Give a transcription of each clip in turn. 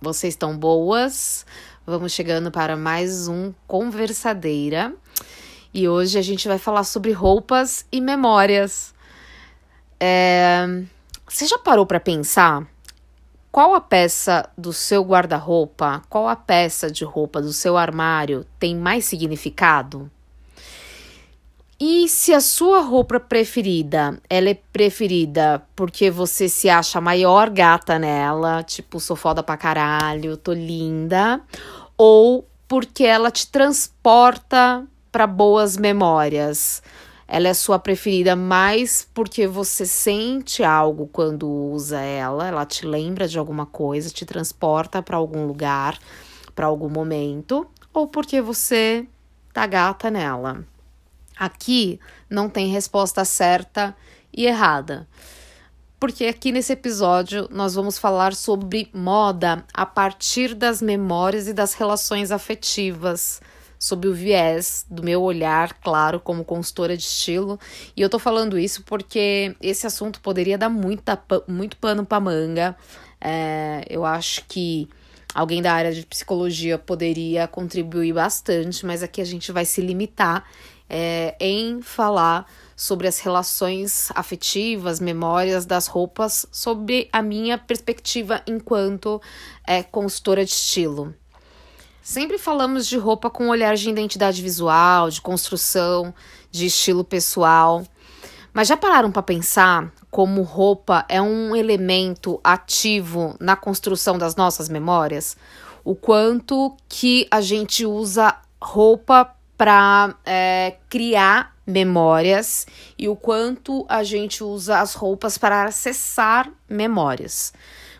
Vocês estão boas? Vamos chegando para mais um Conversadeira. E hoje a gente vai falar sobre roupas e memórias. É... Você já parou para pensar qual a peça do seu guarda-roupa, qual a peça de roupa do seu armário tem mais significado? E se a sua roupa preferida, ela é preferida porque você se acha maior gata nela, tipo, sou foda pra caralho, tô linda, ou porque ela te transporta para boas memórias. Ela é sua preferida mais porque você sente algo quando usa ela, ela te lembra de alguma coisa, te transporta para algum lugar, para algum momento, ou porque você tá gata nela. Aqui não tem resposta certa e errada. Porque aqui nesse episódio nós vamos falar sobre moda a partir das memórias e das relações afetivas, sob o viés do meu olhar, claro, como consultora de estilo. E eu tô falando isso porque esse assunto poderia dar muita, muito pano pra manga. É, eu acho que alguém da área de psicologia poderia contribuir bastante, mas aqui a gente vai se limitar é, em falar sobre as relações afetivas, memórias das roupas, sob a minha perspectiva enquanto é, consultora de estilo. Sempre falamos de roupa com olhar de identidade visual, de construção, de estilo pessoal. Mas já pararam para pensar como roupa é um elemento ativo na construção das nossas memórias? O quanto que a gente usa roupa para é, criar memórias e o quanto a gente usa as roupas para acessar memórias.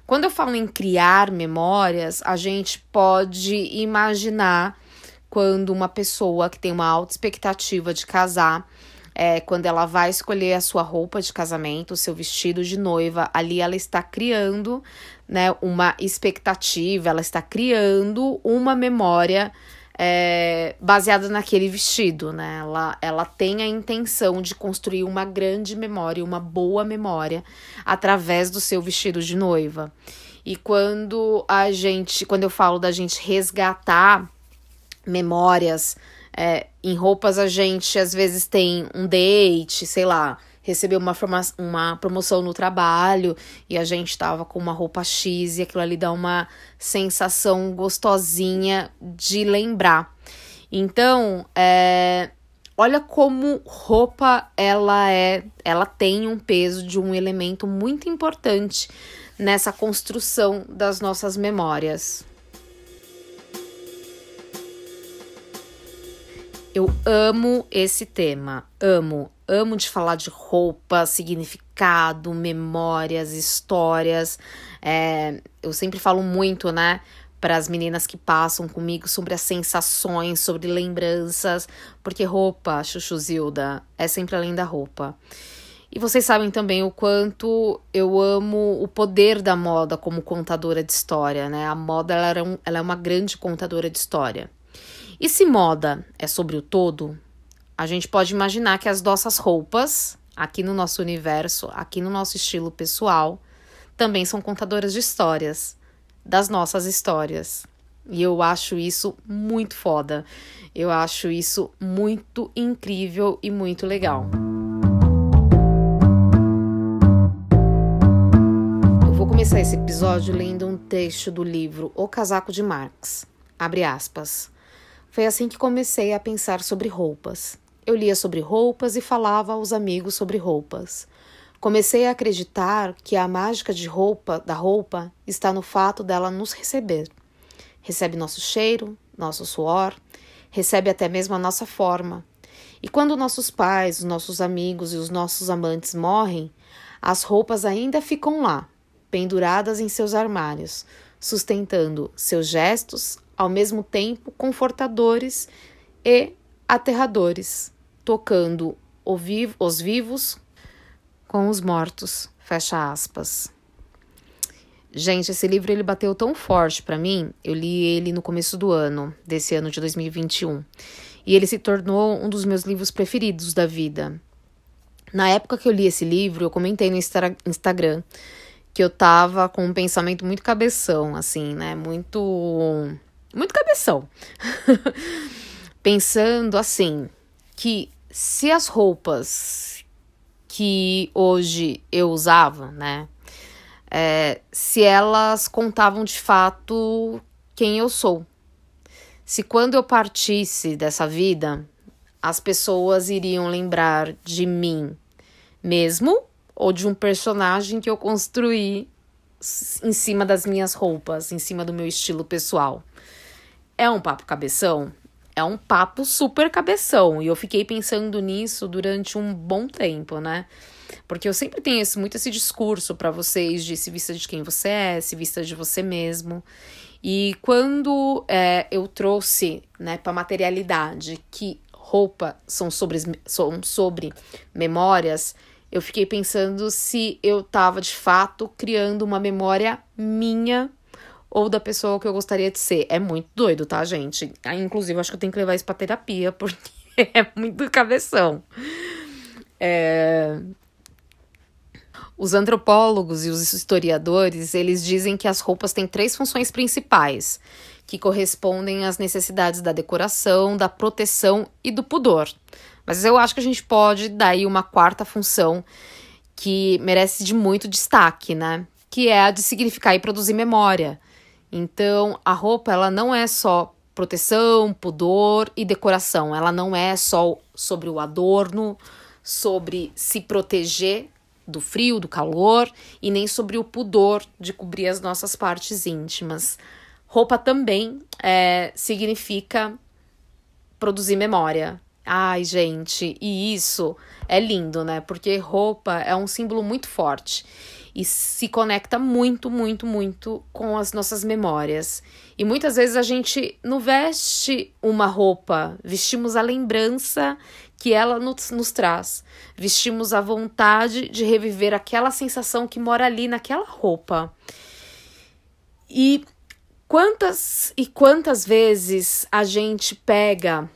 Quando eu falo em criar memórias, a gente pode imaginar quando uma pessoa que tem uma alta expectativa de casar, é, quando ela vai escolher a sua roupa de casamento, o seu vestido de noiva, ali ela está criando né, uma expectativa, ela está criando uma memória é, baseada naquele vestido, né? Ela, ela tem a intenção de construir uma grande memória, uma boa memória, através do seu vestido de noiva. E quando a gente, quando eu falo da gente resgatar memórias, é, em roupas a gente às vezes tem um date, sei lá, recebeu uma, uma promoção no trabalho e a gente estava com uma roupa X e aquilo ali dá uma sensação gostosinha de lembrar. Então, é, olha como roupa ela é, ela tem um peso de um elemento muito importante nessa construção das nossas memórias. Eu amo esse tema, amo, amo de falar de roupa, significado, memórias, histórias. É, eu sempre falo muito, né, para as meninas que passam comigo sobre as sensações, sobre lembranças, porque roupa, Chuchu Zilda, é sempre além da roupa. E vocês sabem também o quanto eu amo o poder da moda como contadora de história, né? A moda ela é, um, ela é uma grande contadora de história. E se moda é sobre o todo, a gente pode imaginar que as nossas roupas, aqui no nosso universo, aqui no nosso estilo pessoal, também são contadoras de histórias, das nossas histórias. E eu acho isso muito foda. Eu acho isso muito incrível e muito legal. Eu vou começar esse episódio lendo um texto do livro O Casaco de Marx. Abre aspas. Foi assim que comecei a pensar sobre roupas. Eu lia sobre roupas e falava aos amigos sobre roupas. Comecei a acreditar que a mágica de roupa, da roupa, está no fato dela nos receber. Recebe nosso cheiro, nosso suor, recebe até mesmo a nossa forma. E quando nossos pais, os nossos amigos e os nossos amantes morrem, as roupas ainda ficam lá, penduradas em seus armários, sustentando seus gestos, ao mesmo tempo confortadores e aterradores, tocando os vivos com os mortos. Fecha aspas. Gente, esse livro ele bateu tão forte para mim. Eu li ele no começo do ano, desse ano de 2021. E ele se tornou um dos meus livros preferidos da vida. Na época que eu li esse livro, eu comentei no Instagram que eu tava com um pensamento muito cabeção, assim, né? Muito. Muito cabeção. Pensando assim, que se as roupas que hoje eu usava, né? É, se elas contavam de fato quem eu sou. Se quando eu partisse dessa vida, as pessoas iriam lembrar de mim mesmo ou de um personagem que eu construí em cima das minhas roupas, em cima do meu estilo pessoal. É um papo cabeção? É um papo super cabeção. E eu fiquei pensando nisso durante um bom tempo, né? Porque eu sempre tenho esse, muito esse discurso para vocês de se vista de quem você é, se vista de você mesmo. E quando é, eu trouxe né, para materialidade que roupa são sobre, são sobre memórias, eu fiquei pensando se eu estava de fato criando uma memória minha ou da pessoa que eu gostaria de ser. É muito doido, tá, gente? Aí, inclusive, acho que eu tenho que levar isso pra terapia, porque é muito cabeção. É... Os antropólogos e os historiadores, eles dizem que as roupas têm três funções principais, que correspondem às necessidades da decoração, da proteção e do pudor. Mas eu acho que a gente pode dar aí uma quarta função que merece de muito destaque, né? Que é a de significar e produzir memória. Então, a roupa, ela não é só proteção, pudor e decoração. Ela não é só sobre o adorno, sobre se proteger do frio, do calor e nem sobre o pudor de cobrir as nossas partes íntimas. Roupa também é, significa produzir memória, Ai, gente, e isso é lindo, né? Porque roupa é um símbolo muito forte e se conecta muito, muito, muito com as nossas memórias. E muitas vezes a gente não veste uma roupa, vestimos a lembrança que ela nos, nos traz. Vestimos a vontade de reviver aquela sensação que mora ali naquela roupa. E quantas e quantas vezes a gente pega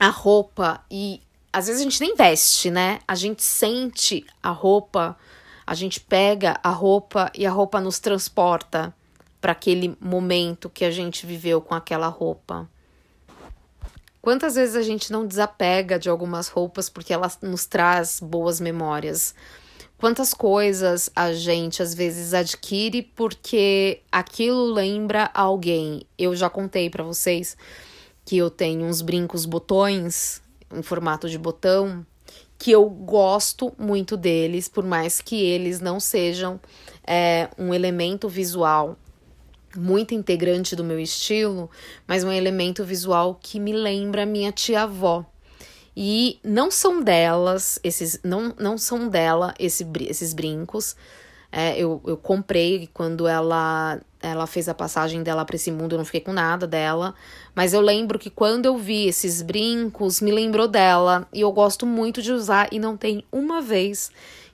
a roupa e às vezes a gente nem veste, né? A gente sente a roupa, a gente pega a roupa e a roupa nos transporta para aquele momento que a gente viveu com aquela roupa. Quantas vezes a gente não desapega de algumas roupas porque elas nos traz boas memórias? Quantas coisas a gente às vezes adquire porque aquilo lembra alguém? Eu já contei para vocês que eu tenho uns brincos botões em formato de botão que eu gosto muito deles, por mais que eles não sejam é, um elemento visual muito integrante do meu estilo, mas um elemento visual que me lembra minha tia-avó. E não são delas, esses não, não são dela esse, esses brincos, é, eu, eu comprei quando ela ela fez a passagem dela para esse mundo, eu não fiquei com nada dela. Mas eu lembro que quando eu vi esses brincos, me lembrou dela. E eu gosto muito de usar, e não tem uma vez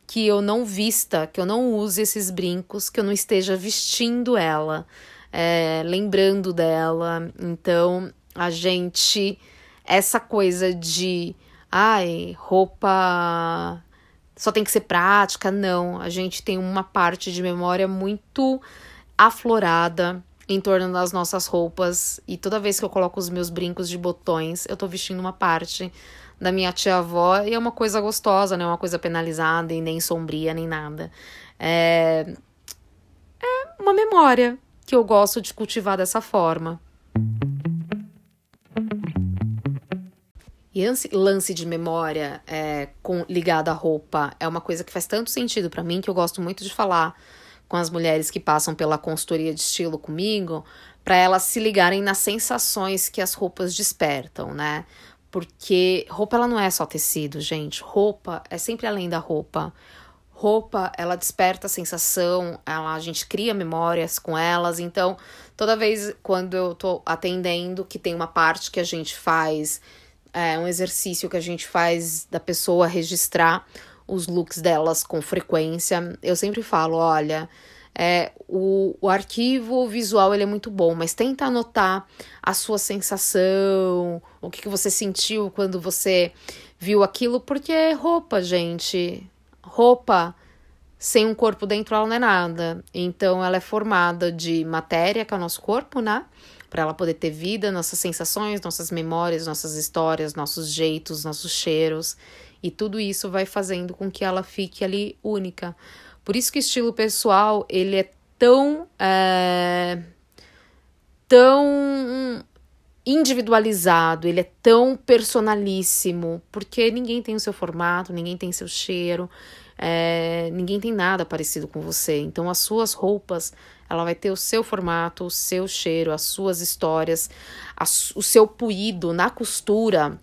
que eu não vista, que eu não use esses brincos, que eu não esteja vestindo ela, é, lembrando dela. Então, a gente. Essa coisa de. Ai, roupa só tem que ser prática, não. A gente tem uma parte de memória muito aflorada em torno das nossas roupas. E toda vez que eu coloco os meus brincos de botões, eu tô vestindo uma parte da minha tia-avó e é uma coisa gostosa, não é uma coisa penalizada e nem sombria, nem nada. É, é uma memória que eu gosto de cultivar dessa forma. E esse lance de memória é, com, ligado à roupa é uma coisa que faz tanto sentido para mim que eu gosto muito de falar com as mulheres que passam pela consultoria de estilo comigo, para elas se ligarem nas sensações que as roupas despertam, né? Porque roupa ela não é só tecido, gente. Roupa é sempre além da roupa. roupa, ela desperta a sensação, ela, a gente cria memórias com elas. Então, toda vez quando eu tô atendendo, que tem uma parte que a gente faz, é, um exercício que a gente faz da pessoa registrar os looks delas com frequência, eu sempre falo: olha. É, o, o arquivo visual ele é muito bom, mas tenta anotar a sua sensação, o que, que você sentiu quando você viu aquilo, porque é roupa, gente roupa sem um corpo dentro ela não é nada. Então ela é formada de matéria, que é o nosso corpo, né? Para ela poder ter vida, nossas sensações, nossas memórias, nossas histórias, nossos jeitos, nossos cheiros. E tudo isso vai fazendo com que ela fique ali única. Por isso que o estilo pessoal, ele é tão. É, tão individualizado, ele é tão personalíssimo, porque ninguém tem o seu formato, ninguém tem seu cheiro, é, ninguém tem nada parecido com você. Então, as suas roupas, ela vai ter o seu formato, o seu cheiro, as suas histórias, a, o seu puído na costura,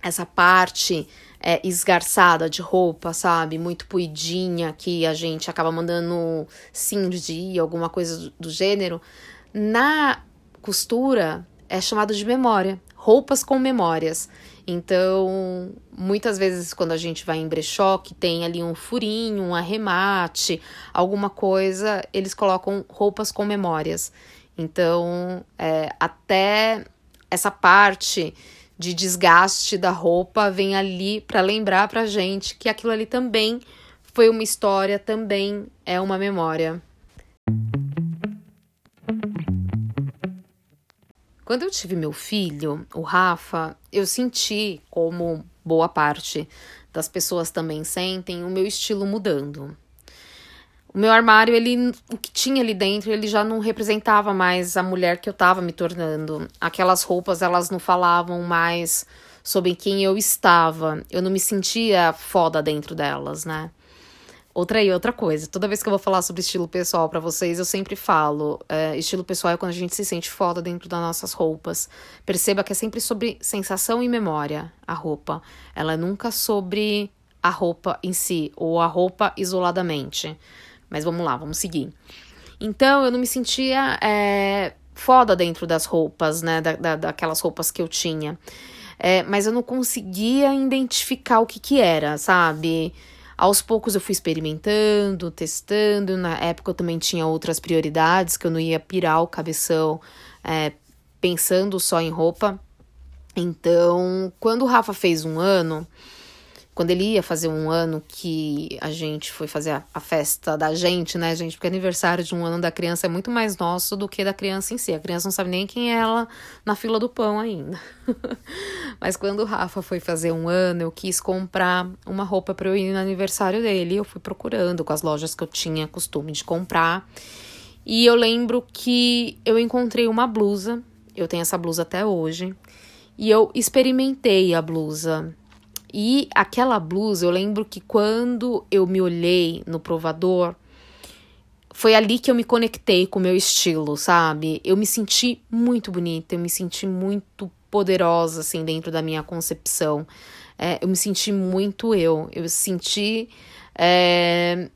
essa parte é, esgarçada de roupa, sabe? Muito puidinha, que a gente acaba mandando cindir, alguma coisa do, do gênero. Na costura, é chamado de memória, roupas com memórias. Então, muitas vezes quando a gente vai em brechó, que tem ali um furinho, um arremate, alguma coisa, eles colocam roupas com memórias. Então, é, até essa parte de desgaste da roupa vem ali para lembrar pra gente que aquilo ali também foi uma história, também é uma memória. Quando eu tive meu filho, o Rafa, eu senti, como boa parte das pessoas também sentem, o meu estilo mudando. O meu armário, ele, o que tinha ali dentro, ele já não representava mais a mulher que eu estava me tornando. Aquelas roupas, elas não falavam mais sobre quem eu estava. Eu não me sentia foda dentro delas, né? Outra aí, outra coisa. Toda vez que eu vou falar sobre estilo pessoal para vocês, eu sempre falo: é, estilo pessoal é quando a gente se sente foda dentro das nossas roupas. Perceba que é sempre sobre sensação e memória a roupa. Ela é nunca sobre a roupa em si ou a roupa isoladamente. Mas vamos lá, vamos seguir. Então eu não me sentia é, foda dentro das roupas, né? Da, da, daquelas roupas que eu tinha. É, mas eu não conseguia identificar o que que era, sabe? Aos poucos eu fui experimentando, testando. Na época eu também tinha outras prioridades, que eu não ia pirar o cabeção é, pensando só em roupa. Então, quando o Rafa fez um ano, quando ele ia fazer um ano que a gente foi fazer a, a, festa da gente, né, gente? Porque aniversário de um ano da criança é muito mais nosso do que da criança em si. A criança não sabe nem quem é ela na fila do pão ainda. Mas quando o Rafa foi fazer um ano, eu quis comprar uma roupa para eu ir no aniversário dele. Eu fui procurando com as lojas que eu tinha costume de comprar. E eu lembro que eu encontrei uma blusa. Eu tenho essa blusa até hoje. E eu experimentei a blusa e aquela blusa, eu lembro que quando eu me olhei no provador, foi ali que eu me conectei com o meu estilo, sabe? Eu me senti muito bonita, eu me senti muito poderosa, assim, dentro da minha concepção. É, eu me senti muito eu. Eu senti é,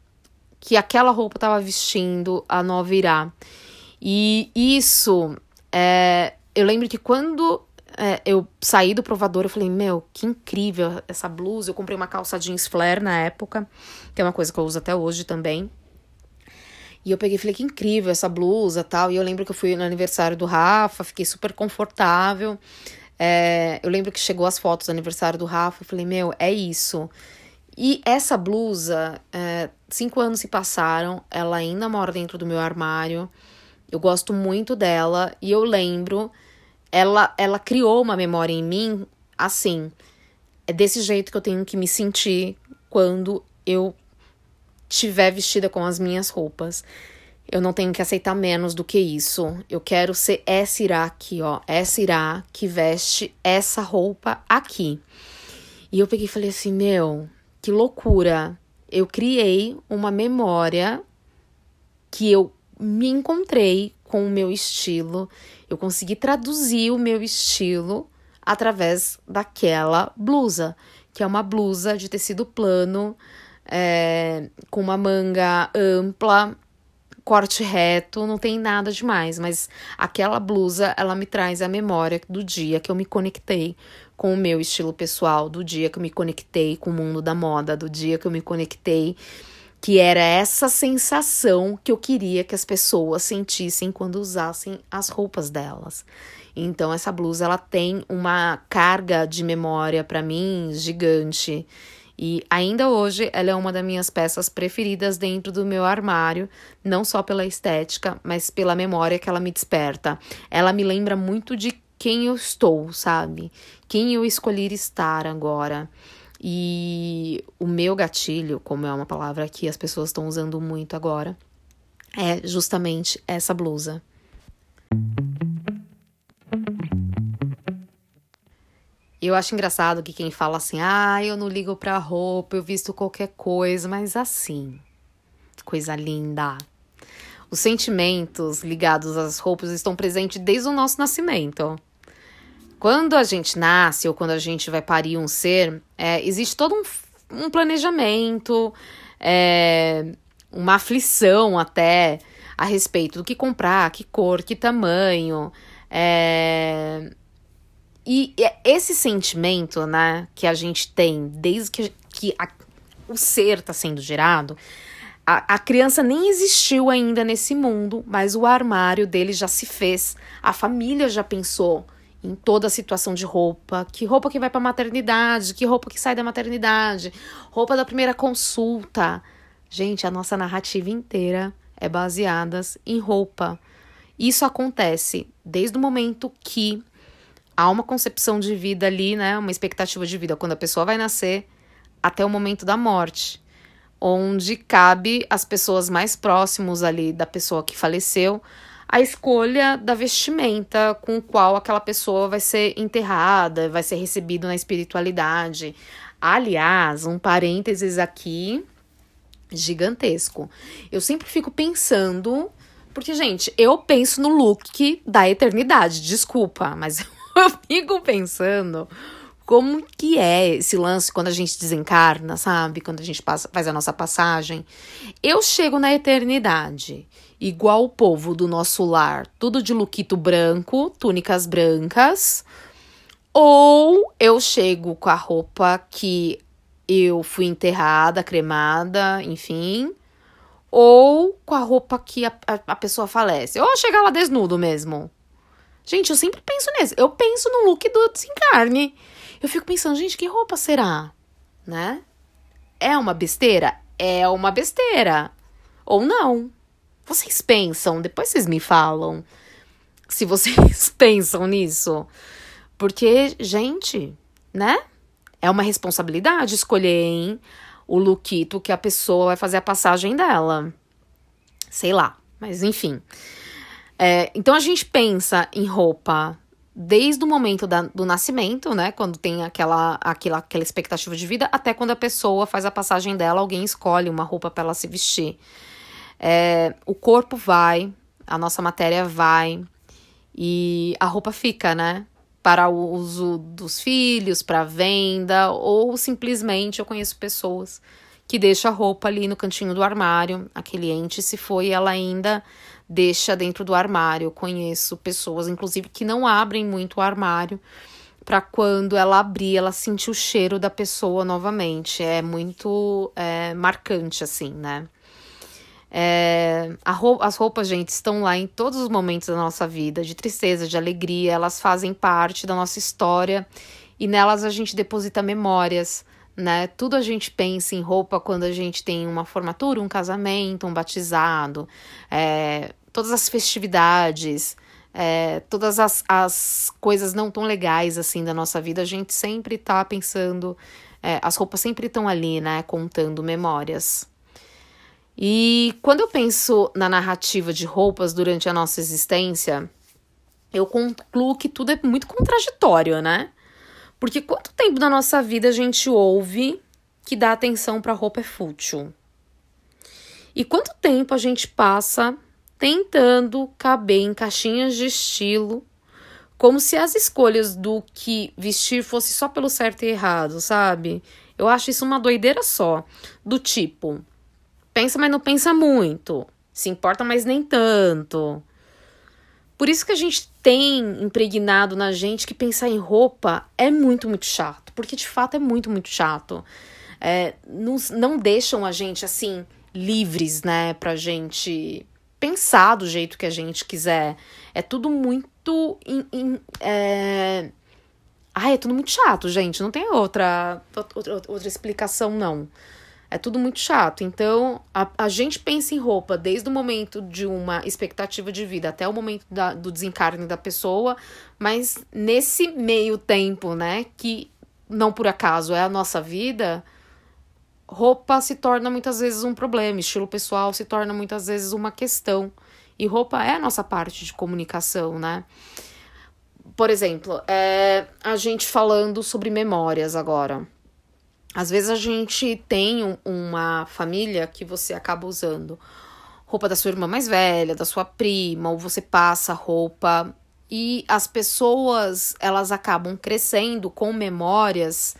que aquela roupa estava vestindo a nova Irá. E isso, é, eu lembro que quando é, eu saí do provador, eu falei, meu, que incrível essa blusa. Eu comprei uma calça jeans flare na época, que é uma coisa que eu uso até hoje também. E eu peguei e falei, que incrível essa blusa tal. E eu lembro que eu fui no aniversário do Rafa, fiquei super confortável. É, eu lembro que chegou as fotos do aniversário do Rafa, eu falei, meu, é isso. E essa blusa, é, cinco anos se passaram, ela ainda mora dentro do meu armário. Eu gosto muito dela e eu lembro ela, ela criou uma memória em mim assim. É desse jeito que eu tenho que me sentir quando eu estiver vestida com as minhas roupas. Eu não tenho que aceitar menos do que isso. Eu quero ser essa Irá aqui, ó. Essa Irá que veste essa roupa aqui. E eu peguei e falei assim: meu, que loucura. Eu criei uma memória que eu me encontrei com o meu estilo eu consegui traduzir o meu estilo através daquela blusa, que é uma blusa de tecido plano, é, com uma manga ampla, corte reto, não tem nada demais, mas aquela blusa, ela me traz a memória do dia que eu me conectei com o meu estilo pessoal, do dia que eu me conectei com o mundo da moda, do dia que eu me conectei que era essa sensação que eu queria que as pessoas sentissem quando usassem as roupas delas. Então essa blusa ela tem uma carga de memória para mim gigante. E ainda hoje ela é uma das minhas peças preferidas dentro do meu armário, não só pela estética, mas pela memória que ela me desperta. Ela me lembra muito de quem eu estou, sabe? Quem eu escolhi estar agora. E o meu gatilho, como é uma palavra que as pessoas estão usando muito agora, é justamente essa blusa. Eu acho engraçado que quem fala assim, ah, eu não ligo pra roupa, eu visto qualquer coisa, mas assim, coisa linda. Os sentimentos ligados às roupas estão presentes desde o nosso nascimento. Quando a gente nasce ou quando a gente vai parir um ser, é, existe todo um, um planejamento, é, uma aflição até a respeito do que comprar, que cor, que tamanho. É, e esse sentimento, né, que a gente tem desde que, que a, o ser está sendo gerado, a, a criança nem existiu ainda nesse mundo, mas o armário dele já se fez, a família já pensou em toda a situação de roupa, que roupa que vai para maternidade, que roupa que sai da maternidade, roupa da primeira consulta. Gente, a nossa narrativa inteira é baseada em roupa. Isso acontece desde o momento que há uma concepção de vida ali, né, uma expectativa de vida. Quando a pessoa vai nascer até o momento da morte, onde cabe as pessoas mais próximos ali da pessoa que faleceu a escolha da vestimenta com qual aquela pessoa vai ser enterrada, vai ser recebido na espiritualidade. Aliás, um parênteses aqui gigantesco. Eu sempre fico pensando, porque gente, eu penso no look da eternidade, desculpa, mas eu fico pensando como que é esse lance quando a gente desencarna, sabe? Quando a gente passa, faz a nossa passagem. Eu chego na eternidade igual o povo do nosso lar, tudo de luquito branco, túnicas brancas, ou eu chego com a roupa que eu fui enterrada, cremada, enfim, ou com a roupa que a, a, a pessoa falece, ou chegar lá desnudo mesmo. Gente, eu sempre penso nisso. Eu penso no look do desencarne. Eu fico pensando, gente, que roupa será? Né? É uma besteira? É uma besteira. Ou não. Vocês pensam, depois vocês me falam se vocês pensam nisso. Porque, gente, né? É uma responsabilidade escolher hein, o lookito que a pessoa vai fazer a passagem dela. Sei lá, mas enfim. É, então a gente pensa em roupa desde o momento da, do nascimento, né? Quando tem aquela, aquela, aquela expectativa de vida, até quando a pessoa faz a passagem dela, alguém escolhe uma roupa para ela se vestir. É, o corpo vai, a nossa matéria vai e a roupa fica, né? Para o uso dos filhos, para venda, ou simplesmente eu conheço pessoas que deixam a roupa ali no cantinho do armário. A cliente, se foi, ela ainda deixa dentro do armário. Eu conheço pessoas, inclusive, que não abrem muito o armário para quando ela abrir, ela sentir o cheiro da pessoa novamente. É muito é, marcante, assim, né? É, roupa, as roupas, gente, estão lá em todos os momentos da nossa vida, de tristeza, de alegria, elas fazem parte da nossa história e nelas a gente deposita memórias, né? Tudo a gente pensa em roupa quando a gente tem uma formatura, um casamento, um batizado, é, todas as festividades, é, todas as, as coisas não tão legais assim da nossa vida, a gente sempre tá pensando, é, as roupas sempre estão ali, né? Contando memórias. E quando eu penso na narrativa de roupas durante a nossa existência, eu concluo que tudo é muito contraditório, né? Porque quanto tempo da nossa vida a gente ouve que dar atenção para roupa é fútil? E quanto tempo a gente passa tentando caber em caixinhas de estilo, como se as escolhas do que vestir fosse só pelo certo e errado, sabe? Eu acho isso uma doideira só. Do tipo, pensa, mas não pensa muito. Se importa, mas nem tanto. Por isso que a gente tem impregnado na gente que pensar em roupa é muito, muito chato. Porque de fato é muito, muito chato. É, não, não deixam a gente assim livres, né, pra gente pensar do jeito que a gente quiser. É tudo muito. In, in, é... Ai, é tudo muito chato, gente. Não tem outra, outra, outra explicação, não. É tudo muito chato. Então, a, a gente pensa em roupa desde o momento de uma expectativa de vida até o momento da, do desencarne da pessoa, mas nesse meio tempo, né, que não por acaso é a nossa vida, roupa se torna muitas vezes um problema, estilo pessoal se torna muitas vezes uma questão. E roupa é a nossa parte de comunicação, né? Por exemplo, é, a gente falando sobre memórias agora. Às vezes a gente tem um, uma família que você acaba usando roupa da sua irmã mais velha, da sua prima, ou você passa roupa e as pessoas elas acabam crescendo com memórias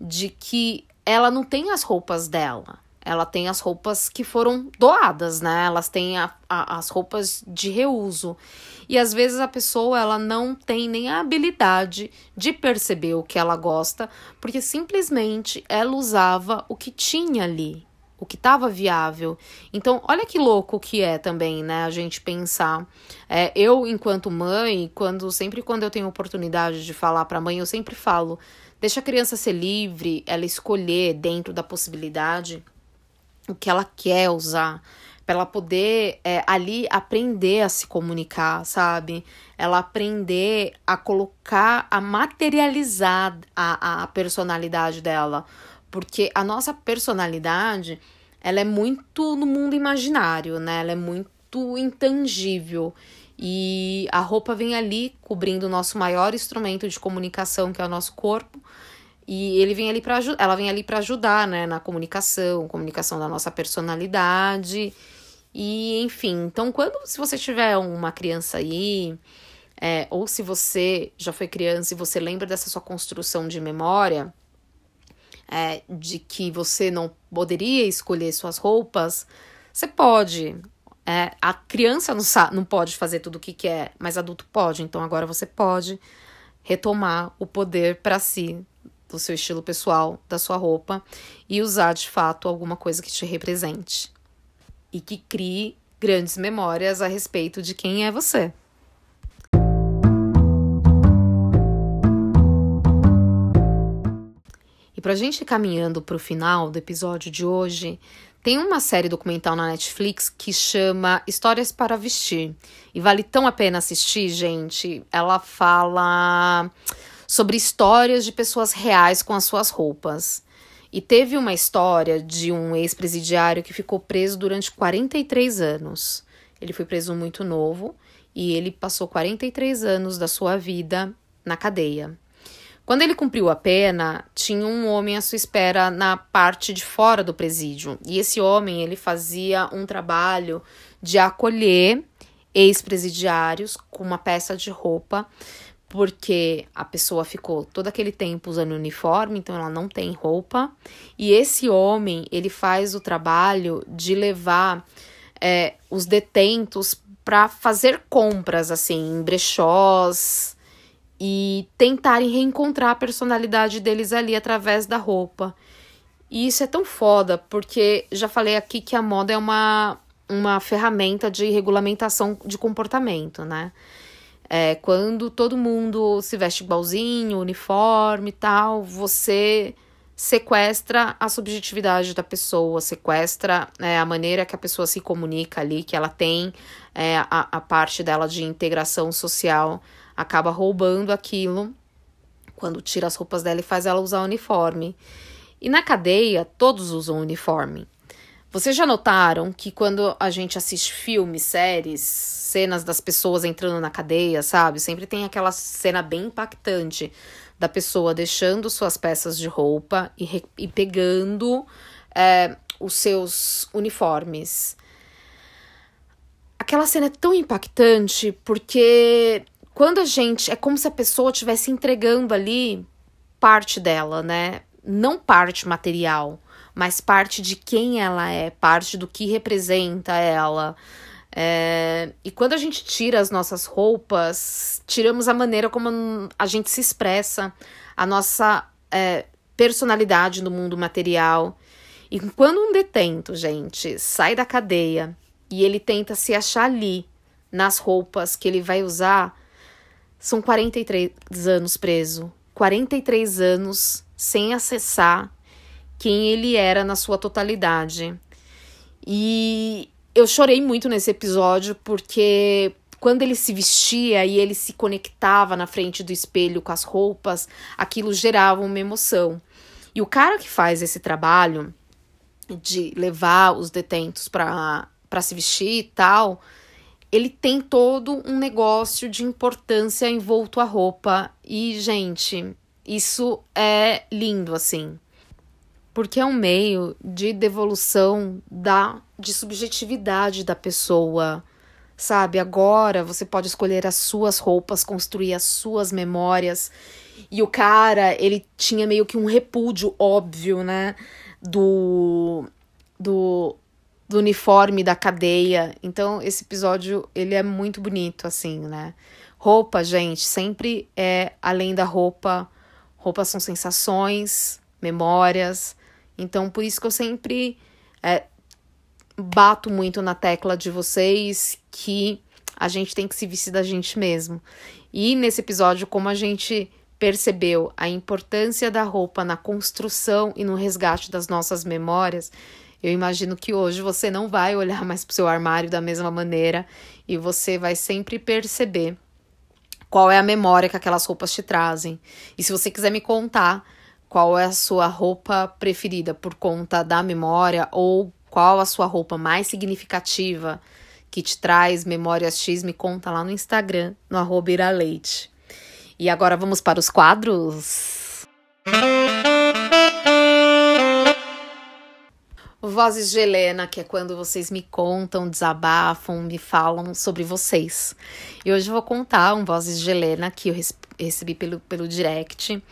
de que ela não tem as roupas dela. Ela tem as roupas que foram doadas, né? Elas têm a, a, as roupas de reuso. E às vezes a pessoa ela não tem nem a habilidade de perceber o que ela gosta, porque simplesmente ela usava o que tinha ali, o que estava viável. Então, olha que louco que é também, né? A gente pensar. É, eu, enquanto mãe, quando sempre quando eu tenho oportunidade de falar para a mãe, eu sempre falo Deixa a criança ser livre, ela escolher dentro da possibilidade o que ela quer usar, para ela poder é, ali aprender a se comunicar, sabe? Ela aprender a colocar, a materializar a, a personalidade dela. Porque a nossa personalidade, ela é muito no mundo imaginário, né? Ela é muito intangível. E a roupa vem ali cobrindo o nosso maior instrumento de comunicação, que é o nosso corpo. E ele vem ali para ela vem ali para ajudar, né, na comunicação, comunicação da nossa personalidade. E enfim, então quando se você tiver uma criança aí, é, ou se você já foi criança e você lembra dessa sua construção de memória, é, de que você não poderia escolher suas roupas, você pode. É, a criança não, não pode fazer tudo o que quer, mas adulto pode. Então agora você pode retomar o poder para si, do seu estilo pessoal, da sua roupa e usar de fato alguma coisa que te represente e que crie grandes memórias a respeito de quem é você. E para a gente ir caminhando para o final do episódio de hoje, tem uma série documental na Netflix que chama Histórias para Vestir. E vale tão a pena assistir, gente. Ela fala sobre histórias de pessoas reais com as suas roupas. E teve uma história de um ex-presidiário que ficou preso durante 43 anos. Ele foi preso muito novo e ele passou 43 anos da sua vida na cadeia. Quando ele cumpriu a pena, tinha um homem à sua espera na parte de fora do presídio. E esse homem, ele fazia um trabalho de acolher ex-presidiários com uma peça de roupa, porque a pessoa ficou todo aquele tempo usando uniforme, então ela não tem roupa. E esse homem, ele faz o trabalho de levar é, os detentos para fazer compras, assim, em brechós, e tentarem reencontrar a personalidade deles ali através da roupa. E isso é tão foda, porque já falei aqui que a moda é uma, uma ferramenta de regulamentação de comportamento, né? É, quando todo mundo se veste igualzinho, uniforme e tal, você sequestra a subjetividade da pessoa, sequestra é, a maneira que a pessoa se comunica ali, que ela tem é, a, a parte dela de integração social acaba roubando aquilo quando tira as roupas dela e faz ela usar uniforme. E na cadeia, todos usam uniforme. Vocês já notaram que quando a gente assiste filmes, séries, cenas das pessoas entrando na cadeia, sabe? Sempre tem aquela cena bem impactante da pessoa deixando suas peças de roupa e, e pegando é, os seus uniformes. Aquela cena é tão impactante porque quando a gente. É como se a pessoa estivesse entregando ali parte dela, né? não parte material, mas parte de quem ela é, parte do que representa ela. É, e quando a gente tira as nossas roupas, tiramos a maneira como a gente se expressa, a nossa é, personalidade no mundo material. E quando um detento, gente, sai da cadeia e ele tenta se achar ali, nas roupas que ele vai usar, são 43 anos preso. 43 anos sem acessar quem ele era na sua totalidade. E eu chorei muito nesse episódio porque quando ele se vestia e ele se conectava na frente do espelho com as roupas, aquilo gerava uma emoção. E o cara que faz esse trabalho de levar os detentos para se vestir e tal, ele tem todo um negócio de importância envolto à roupa. E, gente, isso é lindo assim. Porque é um meio de devolução da de subjetividade da pessoa. Sabe, agora você pode escolher as suas roupas, construir as suas memórias. E o cara, ele tinha meio que um repúdio óbvio, né? Do, do, do uniforme da cadeia. Então, esse episódio, ele é muito bonito, assim, né? Roupa, gente, sempre é além da roupa. Roupas são sensações, memórias. Então, por isso que eu sempre é, bato muito na tecla de vocês que a gente tem que se vestir da gente mesmo. E nesse episódio, como a gente percebeu a importância da roupa na construção e no resgate das nossas memórias, eu imagino que hoje você não vai olhar mais para o seu armário da mesma maneira e você vai sempre perceber qual é a memória que aquelas roupas te trazem. E se você quiser me contar qual é a sua roupa preferida por conta da memória ou qual a sua roupa mais significativa que te traz memórias X, me conta lá no Instagram, no arroba iraleite. E agora vamos para os quadros. Vozes de Helena, que é quando vocês me contam, desabafam, me falam sobre vocês. E hoje eu vou contar um Vozes de Helena que eu recebi pelo, pelo direct,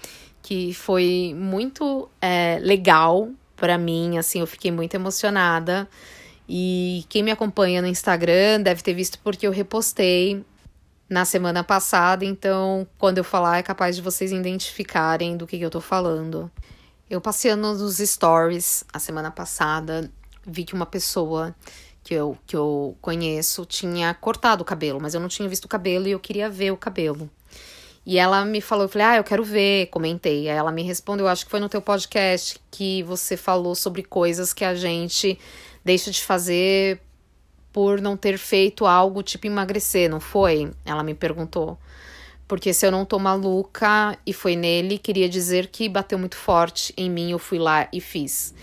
que foi muito é, legal para mim, assim, eu fiquei muito emocionada. E quem me acompanha no Instagram deve ter visto porque eu repostei na semana passada, então quando eu falar é capaz de vocês identificarem do que, que eu tô falando. Eu passeando nos stories a semana passada, vi que uma pessoa que eu, que eu conheço tinha cortado o cabelo, mas eu não tinha visto o cabelo e eu queria ver o cabelo. E ela me falou, eu falei, ah, eu quero ver, comentei. Aí ela me respondeu, acho que foi no teu podcast que você falou sobre coisas que a gente deixa de fazer por não ter feito algo tipo emagrecer, não foi? Ela me perguntou. Porque se eu não tô maluca e foi nele, queria dizer que bateu muito forte em mim, eu fui lá e fiz.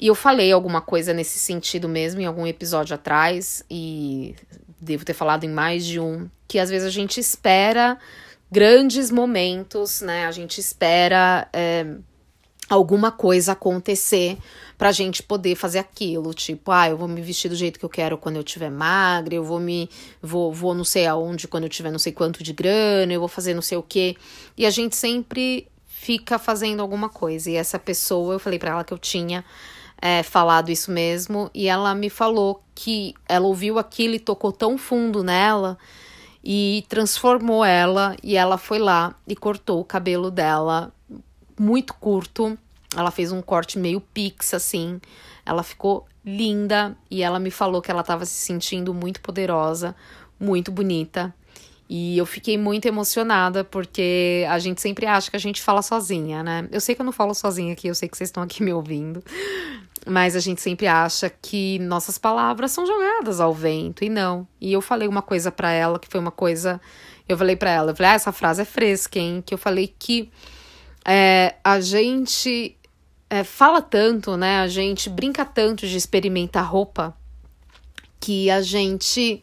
E eu falei alguma coisa nesse sentido mesmo em algum episódio atrás, e devo ter falado em mais de um, que às vezes a gente espera grandes momentos, né? A gente espera é, alguma coisa acontecer pra gente poder fazer aquilo, tipo, ah, eu vou me vestir do jeito que eu quero quando eu tiver magra, eu vou me vou vou não sei aonde quando eu tiver não sei quanto de grana, eu vou fazer não sei o quê. E a gente sempre fica fazendo alguma coisa. E essa pessoa, eu falei para ela que eu tinha é, falado isso mesmo, e ela me falou que ela ouviu aquilo e tocou tão fundo nela e transformou ela e ela foi lá e cortou o cabelo dela muito curto. Ela fez um corte meio pix assim. Ela ficou linda e ela me falou que ela estava se sentindo muito poderosa, muito bonita. E eu fiquei muito emocionada porque a gente sempre acha que a gente fala sozinha, né? Eu sei que eu não falo sozinha aqui, eu sei que vocês estão aqui me ouvindo. Mas a gente sempre acha que nossas palavras são jogadas ao vento e não. E eu falei uma coisa para ela que foi uma coisa. Eu falei para ela, eu falei, ah, essa frase é fresca, hein? Que eu falei que é, a gente é, fala tanto, né? A gente brinca tanto de experimentar roupa que a gente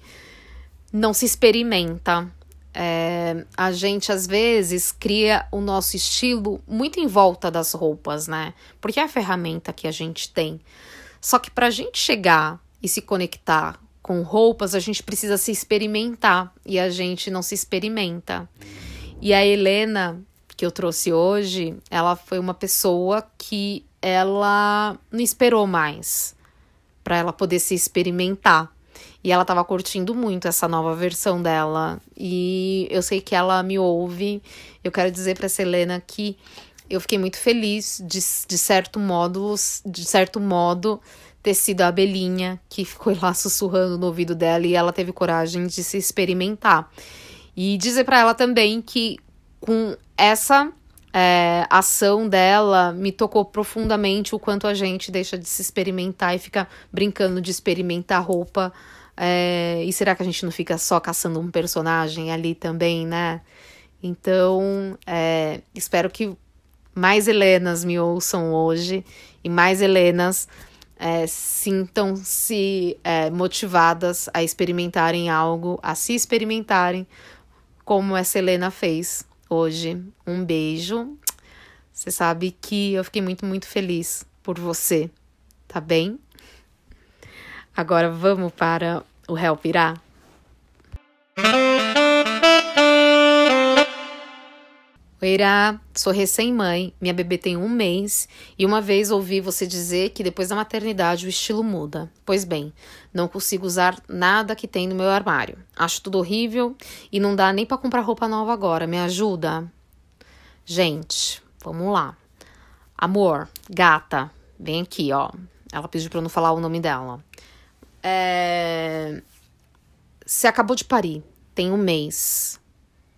não se experimenta. É, a gente às vezes cria o nosso estilo muito em volta das roupas, né? Porque é a ferramenta que a gente tem. Só que para a gente chegar e se conectar com roupas, a gente precisa se experimentar e a gente não se experimenta. E a Helena, que eu trouxe hoje, ela foi uma pessoa que ela não esperou mais para ela poder se experimentar. E ela estava curtindo muito essa nova versão dela. E eu sei que ela me ouve. Eu quero dizer para Selena que eu fiquei muito feliz de, de certo modo, de certo modo, ter sido a abelhinha que ficou lá sussurrando no ouvido dela e ela teve coragem de se experimentar. E dizer para ela também que com essa é, ação dela me tocou profundamente o quanto a gente deixa de se experimentar e fica brincando de experimentar roupa. É, e será que a gente não fica só caçando um personagem ali também, né? Então, é, espero que mais Helenas me ouçam hoje e mais Helenas é, sintam-se é, motivadas a experimentarem algo, a se experimentarem, como essa Helena fez hoje. Um beijo. Você sabe que eu fiquei muito, muito feliz por você, tá bem? Agora vamos para o Help Irá. Oirá, sou recém-mãe, minha bebê tem um mês e uma vez ouvi você dizer que depois da maternidade o estilo muda. Pois bem, não consigo usar nada que tem no meu armário. Acho tudo horrível e não dá nem para comprar roupa nova agora. Me ajuda? Gente, vamos lá. Amor, gata, vem aqui, ó. Ela pediu para eu não falar o nome dela. É... Você acabou de parir, tem um mês.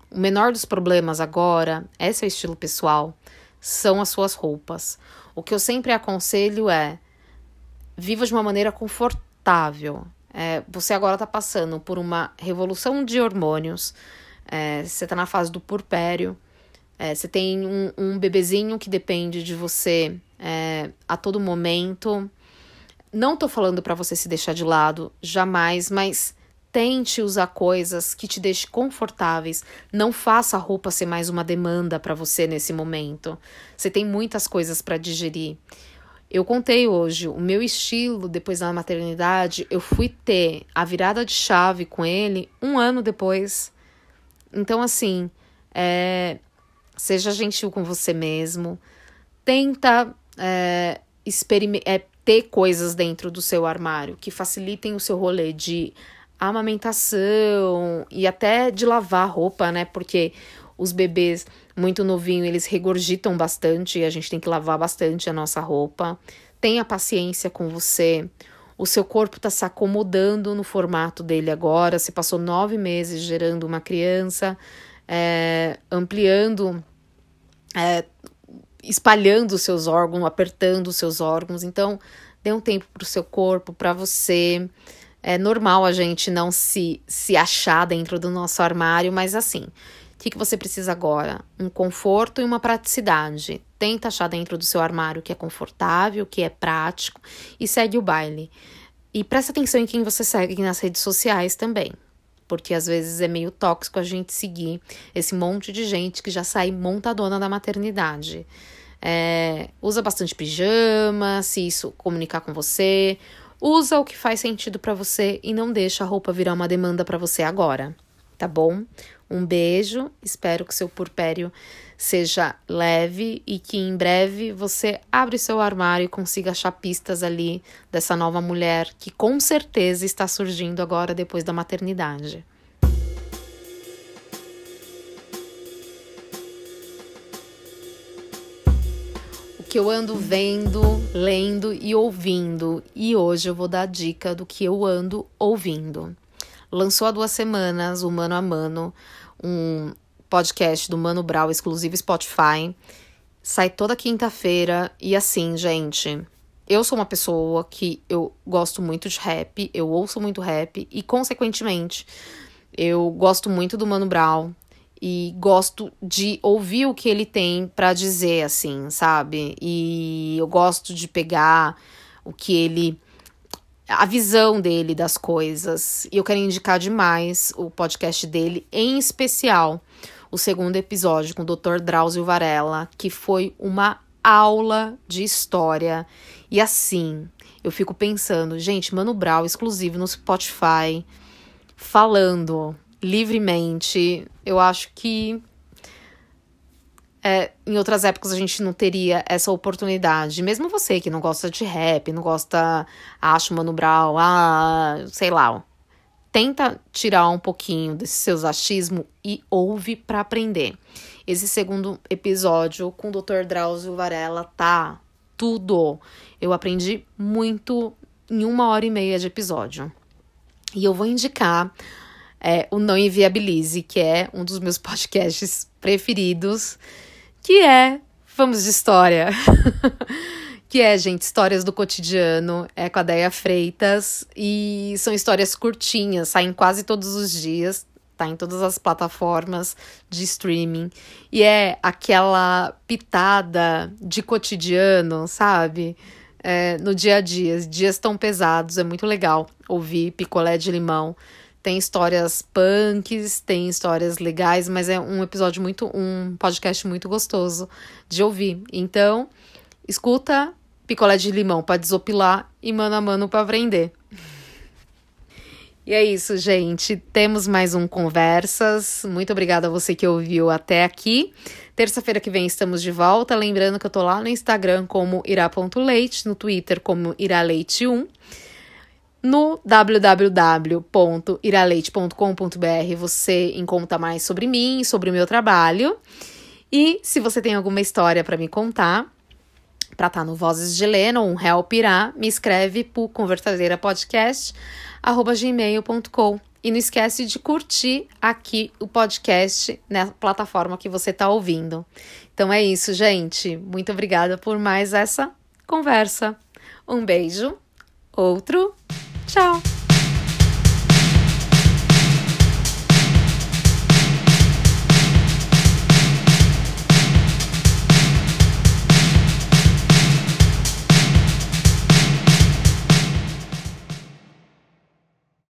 O menor dos problemas agora é seu estilo pessoal, são as suas roupas. O que eu sempre aconselho é viva de uma maneira confortável. É, você agora está passando por uma revolução de hormônios, é, você está na fase do purpério, é, você tem um, um, bebezinho que depende de você é, a todo momento. Não estou falando para você se deixar de lado, jamais, mas Tente usar coisas que te deixem confortáveis. Não faça a roupa ser mais uma demanda para você nesse momento. Você tem muitas coisas para digerir. Eu contei hoje o meu estilo depois da maternidade. Eu fui ter a virada de chave com ele um ano depois. Então, assim, é, seja gentil com você mesmo. Tenta é, é, ter coisas dentro do seu armário que facilitem o seu rolê de amamentação e até de lavar roupa, né? Porque os bebês muito novinho, eles regurgitam bastante e a gente tem que lavar bastante a nossa roupa. Tenha paciência com você. O seu corpo está se acomodando no formato dele agora. Você passou nove meses gerando uma criança, é, ampliando, é, espalhando os seus órgãos, apertando os seus órgãos. Então, dê um tempo para o seu corpo, para você é normal a gente não se, se achar dentro do nosso armário, mas assim, o que, que você precisa agora? Um conforto e uma praticidade. Tenta achar dentro do seu armário que é confortável, que é prático e segue o baile. E presta atenção em quem você segue nas redes sociais também. Porque às vezes é meio tóxico a gente seguir esse monte de gente que já sai montadona da maternidade. É, usa bastante pijama, se isso comunicar com você Usa o que faz sentido para você e não deixa a roupa virar uma demanda para você agora, tá bom? Um beijo, espero que seu purpério seja leve e que em breve você abra seu armário e consiga achar pistas ali dessa nova mulher que com certeza está surgindo agora depois da maternidade. Que eu ando vendo, lendo e ouvindo. E hoje eu vou dar a dica do que eu ando ouvindo. Lançou há duas semanas o Mano a Mano, um podcast do Mano Brown exclusivo Spotify. Sai toda quinta-feira e assim, gente, eu sou uma pessoa que eu gosto muito de rap, eu ouço muito rap e consequentemente eu gosto muito do Mano Brown, e gosto de ouvir o que ele tem para dizer, assim, sabe? E eu gosto de pegar o que ele. a visão dele das coisas. E eu quero indicar demais o podcast dele, em especial o segundo episódio com o Dr. Drauzio Varela, que foi uma aula de história. E assim, eu fico pensando, gente, Mano Brown exclusivo no Spotify, falando livremente. Eu acho que é, em outras épocas a gente não teria essa oportunidade. Mesmo você que não gosta de rap, não gosta, acha Mano Brown, ah, sei lá, tenta tirar um pouquinho desse seus achismo e ouve para aprender. Esse segundo episódio com o Dr. Drauzio Varela tá tudo. Eu aprendi muito em uma hora e meia de episódio. E eu vou indicar é, o Não Inviabilize, que é um dos meus podcasts preferidos, que é Vamos de História. que é, gente, histórias do cotidiano, é com a Deia Freitas, e são histórias curtinhas, saem quase todos os dias, tá em todas as plataformas de streaming, e é aquela pitada de cotidiano, sabe? É, no dia a dia, dias tão pesados, é muito legal ouvir picolé de limão. Tem histórias punks, tem histórias legais, mas é um episódio muito, um podcast muito gostoso de ouvir. Então, escuta picolé de limão para desopilar e mano a mano para aprender. E é isso, gente. Temos mais um Conversas. Muito obrigada a você que ouviu até aqui. Terça-feira que vem estamos de volta. Lembrando que eu tô lá no Instagram como ira.leite, no Twitter como iraleite1. No www.iraleite.com.br você encontra mais sobre mim, sobre o meu trabalho. E se você tem alguma história para me contar, para estar tá no Vozes de Lena ou um Help Irá, me escreve por conversadeirapodcast.gmail.com e não esquece de curtir aqui o podcast na plataforma que você está ouvindo. Então é isso, gente. Muito obrigada por mais essa conversa. Um beijo, outro, tchau!